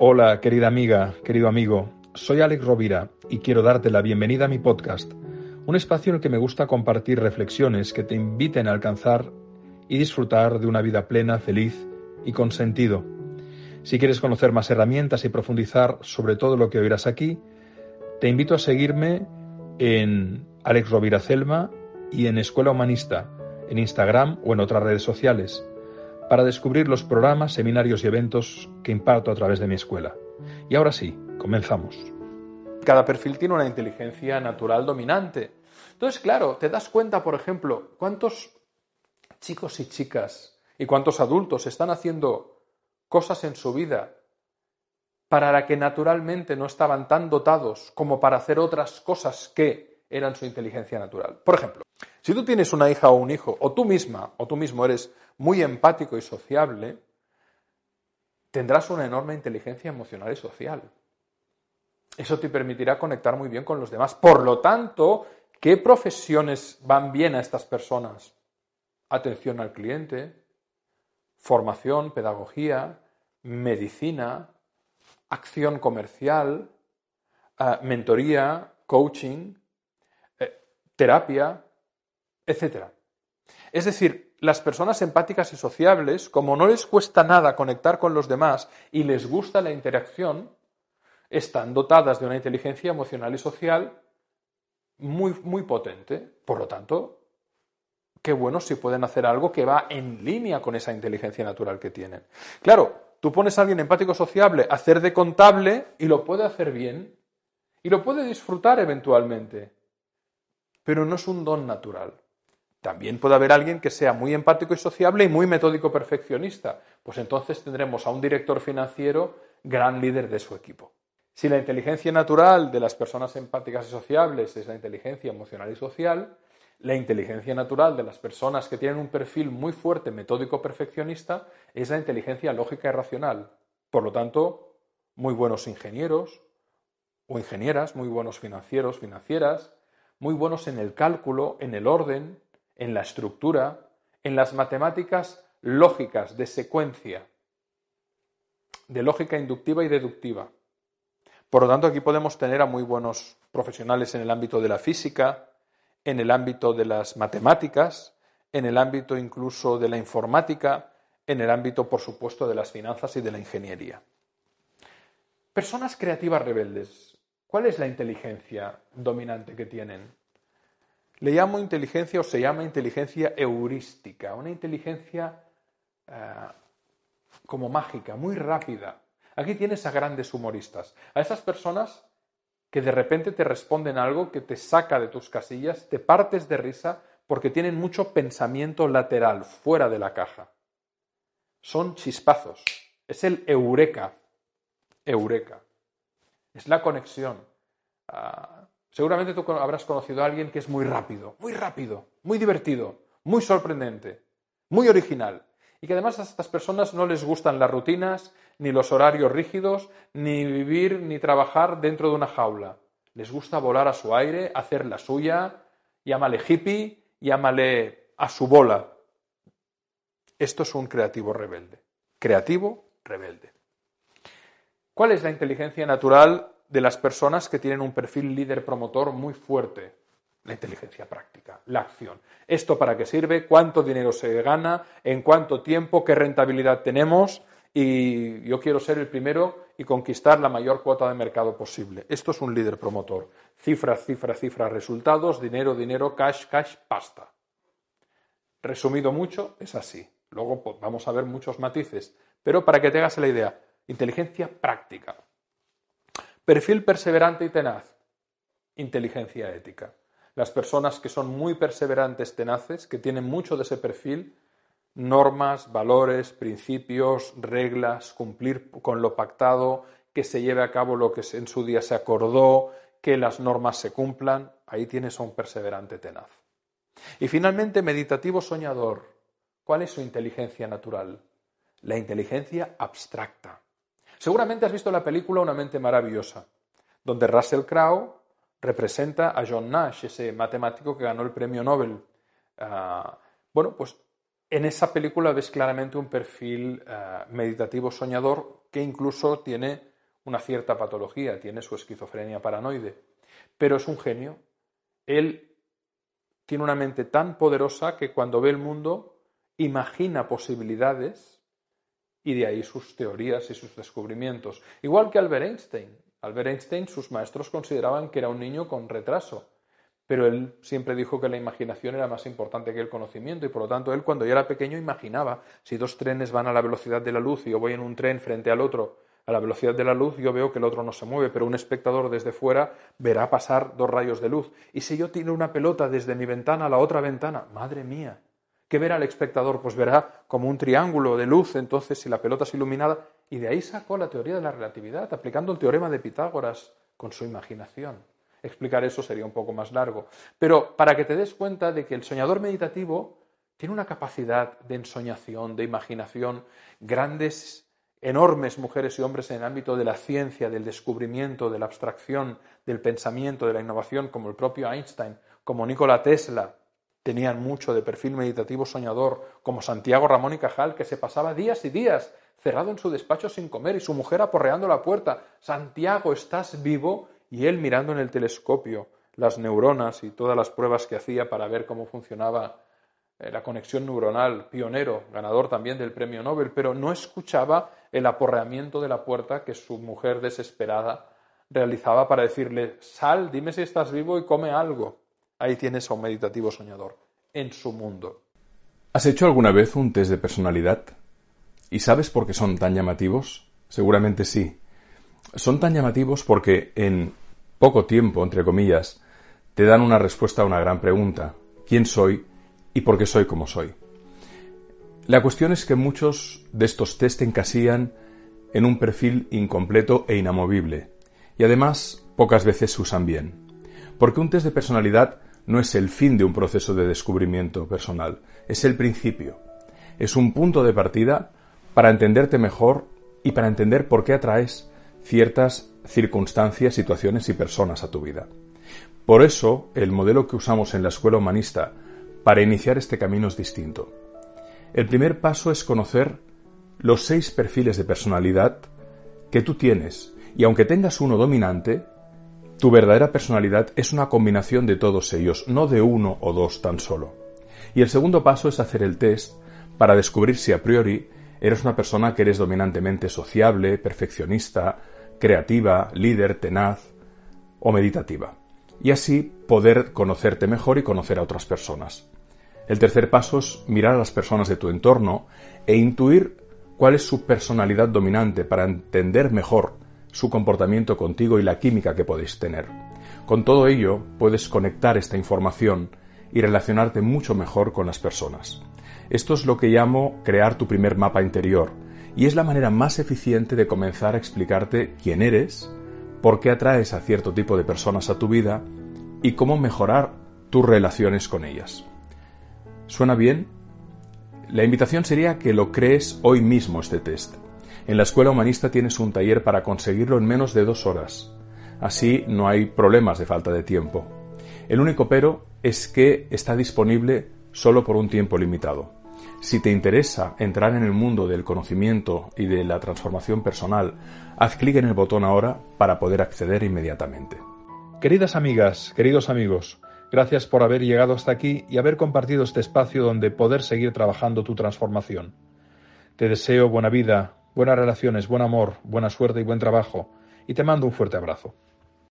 Hola, querida amiga, querido amigo. Soy Alex Rovira y quiero darte la bienvenida a mi podcast, un espacio en el que me gusta compartir reflexiones que te inviten a alcanzar y disfrutar de una vida plena, feliz y con sentido. Si quieres conocer más herramientas y profundizar sobre todo lo que oirás aquí, te invito a seguirme en Alex Rovira Celma y en Escuela Humanista, en Instagram o en otras redes sociales, para descubrir los programas, seminarios y eventos que imparto a través de mi escuela. Y ahora sí, comenzamos. Cada perfil tiene una inteligencia natural dominante. Entonces, claro, te das cuenta, por ejemplo, cuántos chicos y chicas y cuántos adultos están haciendo cosas en su vida para la que naturalmente no estaban tan dotados como para hacer otras cosas que eran su inteligencia natural. Por ejemplo, si tú tienes una hija o un hijo, o tú misma o tú mismo eres muy empático y sociable, tendrás una enorme inteligencia emocional y social. Eso te permitirá conectar muy bien con los demás. Por lo tanto, ¿qué profesiones van bien a estas personas? Atención al cliente, formación, pedagogía, medicina, acción comercial, eh, mentoría, coaching, eh, terapia, etc. Es decir, las personas empáticas y sociables, como no les cuesta nada conectar con los demás y les gusta la interacción, están dotadas de una inteligencia emocional y social muy, muy potente. Por lo tanto, qué bueno si pueden hacer algo que va en línea con esa inteligencia natural que tienen. Claro, tú pones a alguien empático sociable a hacer de contable y lo puede hacer bien y lo puede disfrutar eventualmente, pero no es un don natural. También puede haber alguien que sea muy empático y sociable y muy metódico perfeccionista. Pues entonces tendremos a un director financiero gran líder de su equipo. Si la inteligencia natural de las personas empáticas y sociables es la inteligencia emocional y social, la inteligencia natural de las personas que tienen un perfil muy fuerte metódico perfeccionista es la inteligencia lógica y racional. Por lo tanto, muy buenos ingenieros o ingenieras, muy buenos financieros, financieras, muy buenos en el cálculo, en el orden, en la estructura, en las matemáticas lógicas de secuencia, de lógica inductiva y deductiva. Por lo tanto, aquí podemos tener a muy buenos profesionales en el ámbito de la física, en el ámbito de las matemáticas, en el ámbito incluso de la informática, en el ámbito, por supuesto, de las finanzas y de la ingeniería. Personas creativas rebeldes. ¿Cuál es la inteligencia dominante que tienen? Le llamo inteligencia o se llama inteligencia heurística, una inteligencia eh, como mágica, muy rápida. Aquí tienes a grandes humoristas, a esas personas que de repente te responden algo que te saca de tus casillas, te partes de risa porque tienen mucho pensamiento lateral, fuera de la caja. Son chispazos. Es el eureka. Eureka. Es la conexión. Ah, Seguramente tú habrás conocido a alguien que es muy rápido, muy rápido, muy divertido, muy sorprendente, muy original. Y que además a estas personas no les gustan las rutinas, ni los horarios rígidos, ni vivir ni trabajar dentro de una jaula. Les gusta volar a su aire, hacer la suya, llámale hippie, llámale a su bola. Esto es un creativo rebelde. Creativo rebelde. ¿Cuál es la inteligencia natural de las personas que tienen un perfil líder promotor muy fuerte. La inteligencia práctica, la acción. ¿Esto para qué sirve? ¿Cuánto dinero se gana? ¿En cuánto tiempo? ¿Qué rentabilidad tenemos? Y yo quiero ser el primero y conquistar la mayor cuota de mercado posible. Esto es un líder promotor. Cifra, cifra, cifra, resultados, dinero, dinero, cash, cash, pasta. Resumido mucho, es así. Luego pues, vamos a ver muchos matices. Pero para que te hagas la idea, inteligencia práctica. Perfil perseverante y tenaz. Inteligencia ética. Las personas que son muy perseverantes, tenaces, que tienen mucho de ese perfil, normas, valores, principios, reglas, cumplir con lo pactado, que se lleve a cabo lo que en su día se acordó, que las normas se cumplan, ahí tienes a un perseverante tenaz. Y finalmente, meditativo soñador. ¿Cuál es su inteligencia natural? La inteligencia abstracta. Seguramente has visto la película Una mente maravillosa, donde Russell Crowe representa a John Nash, ese matemático que ganó el premio Nobel. Ah, bueno, pues en esa película ves claramente un perfil ah, meditativo soñador que incluso tiene una cierta patología, tiene su esquizofrenia paranoide, pero es un genio. Él tiene una mente tan poderosa que cuando ve el mundo imagina posibilidades y de ahí sus teorías y sus descubrimientos. Igual que Albert Einstein. Albert Einstein, sus maestros consideraban que era un niño con retraso, pero él siempre dijo que la imaginación era más importante que el conocimiento y por lo tanto él cuando ya era pequeño imaginaba si dos trenes van a la velocidad de la luz y yo voy en un tren frente al otro a la velocidad de la luz, yo veo que el otro no se mueve, pero un espectador desde fuera verá pasar dos rayos de luz. Y si yo tiro una pelota desde mi ventana a la otra ventana, madre mía, ¿qué verá el espectador? Pues verá como un triángulo de luz, entonces si la pelota es iluminada. Y de ahí sacó la teoría de la relatividad, aplicando el teorema de Pitágoras con su imaginación. Explicar eso sería un poco más largo. Pero para que te des cuenta de que el soñador meditativo tiene una capacidad de ensoñación, de imaginación, grandes enormes mujeres y hombres en el ámbito de la ciencia, del descubrimiento, de la abstracción, del pensamiento, de la innovación, como el propio Einstein, como Nikola Tesla, tenían mucho de perfil meditativo soñador, como Santiago Ramón y Cajal, que se pasaba días y días cerrado en su despacho sin comer y su mujer aporreando la puerta. Santiago, ¿estás vivo? Y él mirando en el telescopio las neuronas y todas las pruebas que hacía para ver cómo funcionaba eh, la conexión neuronal, pionero, ganador también del premio Nobel, pero no escuchaba el aporreamiento de la puerta que su mujer desesperada realizaba para decirle, sal, dime si estás vivo y come algo. Ahí tienes a un meditativo soñador, en su mundo. ¿Has hecho alguna vez un test de personalidad? ¿Y sabes por qué son tan llamativos? Seguramente sí. Son tan llamativos porque en poco tiempo, entre comillas, te dan una respuesta a una gran pregunta. ¿Quién soy? y por qué soy como soy. La cuestión es que muchos de estos test encasillan en un perfil incompleto e inamovible, y además pocas veces se usan bien. Porque un test de personalidad no es el fin de un proceso de descubrimiento personal, es el principio. Es un punto de partida para entenderte mejor y para entender por qué atraes ciertas circunstancias, situaciones y personas a tu vida. Por eso, el modelo que usamos en la escuela humanista para iniciar este camino es distinto. El primer paso es conocer los seis perfiles de personalidad que tú tienes y aunque tengas uno dominante, tu verdadera personalidad es una combinación de todos ellos, no de uno o dos tan solo. Y el segundo paso es hacer el test para descubrir si a priori eres una persona que eres dominantemente sociable, perfeccionista, creativa, líder, tenaz o meditativa. Y así poder conocerte mejor y conocer a otras personas. El tercer paso es mirar a las personas de tu entorno e intuir cuál es su personalidad dominante para entender mejor su comportamiento contigo y la química que podéis tener. Con todo ello, puedes conectar esta información y relacionarte mucho mejor con las personas. Esto es lo que llamo crear tu primer mapa interior, y es la manera más eficiente de comenzar a explicarte quién eres, por qué atraes a cierto tipo de personas a tu vida y cómo mejorar tus relaciones con ellas. ¿Suena bien? La invitación sería que lo crees hoy mismo este test. En la escuela humanista tienes un taller para conseguirlo en menos de dos horas. Así no hay problemas de falta de tiempo. El único pero es que está disponible solo por un tiempo limitado. Si te interesa entrar en el mundo del conocimiento y de la transformación personal, haz clic en el botón ahora para poder acceder inmediatamente. Queridas amigas, queridos amigos, Gracias por haber llegado hasta aquí y haber compartido este espacio donde poder seguir trabajando tu transformación. Te deseo buena vida, buenas relaciones, buen amor, buena suerte y buen trabajo, y te mando un fuerte abrazo.